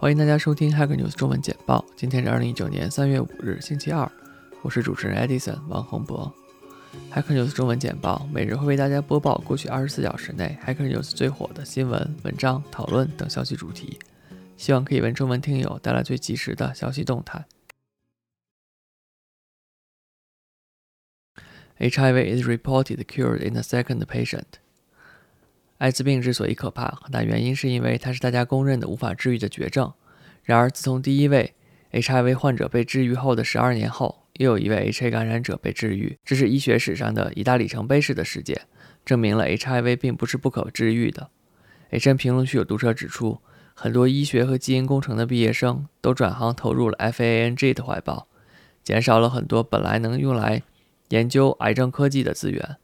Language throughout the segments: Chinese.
欢迎大家收听 Hacker News 中文简报。今天是二零一九年三月五日，星期二。我是主持人 Edison 王洪博。Hacker News 中文简报每日会为大家播报过去二十四小时内 Hacker News 最火的新闻、文章、讨论等消息主题，希望可以为中文听友带来最及时的消息动态。HIV is reported cured in the second patient. 艾滋病之所以可怕，很大原因是因为它是大家公认的无法治愈的绝症。然而，自从第一位 HIV 患者被治愈后的十二年后，又有一位 HIV 感染者被治愈，这是医学史上的一大里程碑式的事件，证明了 HIV 并不是不可治愈的。HN 评论区有读者指出，很多医学和基因工程的毕业生都转行投入了 FANG 的怀抱，减少了很多本来能用来研究癌症科技的资源。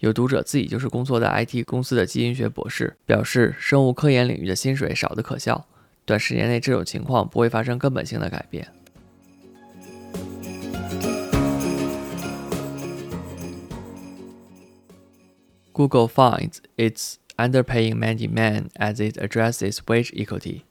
有读者自己就是工作在 IT 公司的基因学博士，表示生物科研领域的薪水少得可笑，短时间内这种情况不会发生根本性的改变。Google finds it's underpaying many men as it addresses wage equality。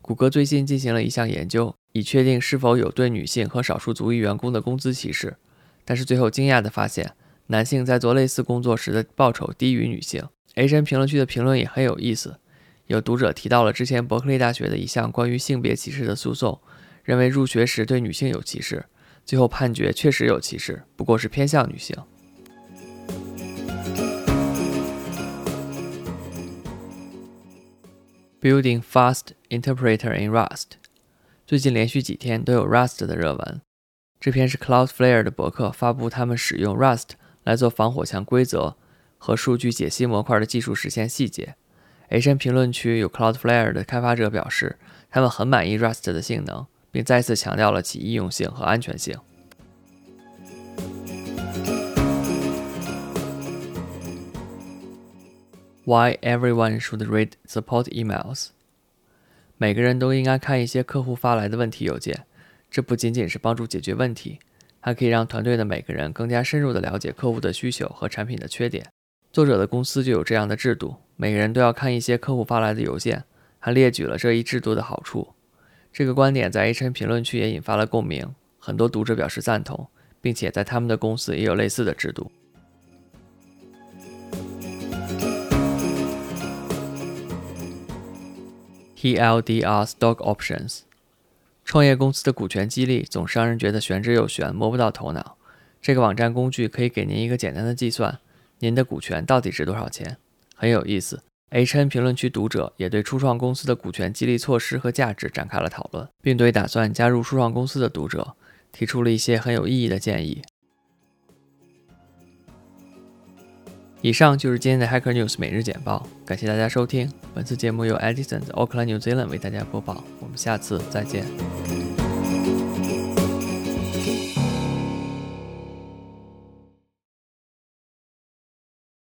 谷歌最近进行了一项研究，以确定是否有对女性和少数族裔员工的工资歧视，但是最后惊讶地发现。男性在做类似工作时的报酬低于女性。H N 评论区的评论也很有意思，有读者提到了之前伯克利大学的一项关于性别歧视的诉讼，认为入学时对女性有歧视，最后判决确实有歧视，不过是偏向女性。Building fast interpreter in Rust，最近连续几天都有 Rust 的热文。这篇是 Cloudflare 的博客发布他们使用 Rust。来做防火墙规则和数据解析模块的技术实现细节。H N 评论区有 Cloudflare 的开发者表示，他们很满意 Rust 的性能，并再次强调了其易用性和安全性。Why everyone should read support emails？每个人都应该看一些客户发来的问题邮件，这不仅仅是帮助解决问题。还可以让团队的每个人更加深入地了解客户的需求和产品的缺点。作者的公司就有这样的制度，每个人都要看一些客户发来的邮件，还列举了这一制度的好处。这个观点在 H N 评论区也引发了共鸣，很多读者表示赞同，并且在他们的公司也有类似的制度。T L D R Stock Options。创业公司的股权激励总是让人觉得玄之又玄，摸不到头脑。这个网站工具可以给您一个简单的计算：您的股权到底值多少钱？很有意思。H N 评论区读者也对初创公司的股权激励措施和价值展开了讨论，并对打算加入初创公司的读者提出了一些很有意义的建议。以上就是今天的 Hacker News 每日简报，感谢大家收听。本次节目由 Edison 的 Auckland New Zealand 为大家播报，我们下次再见。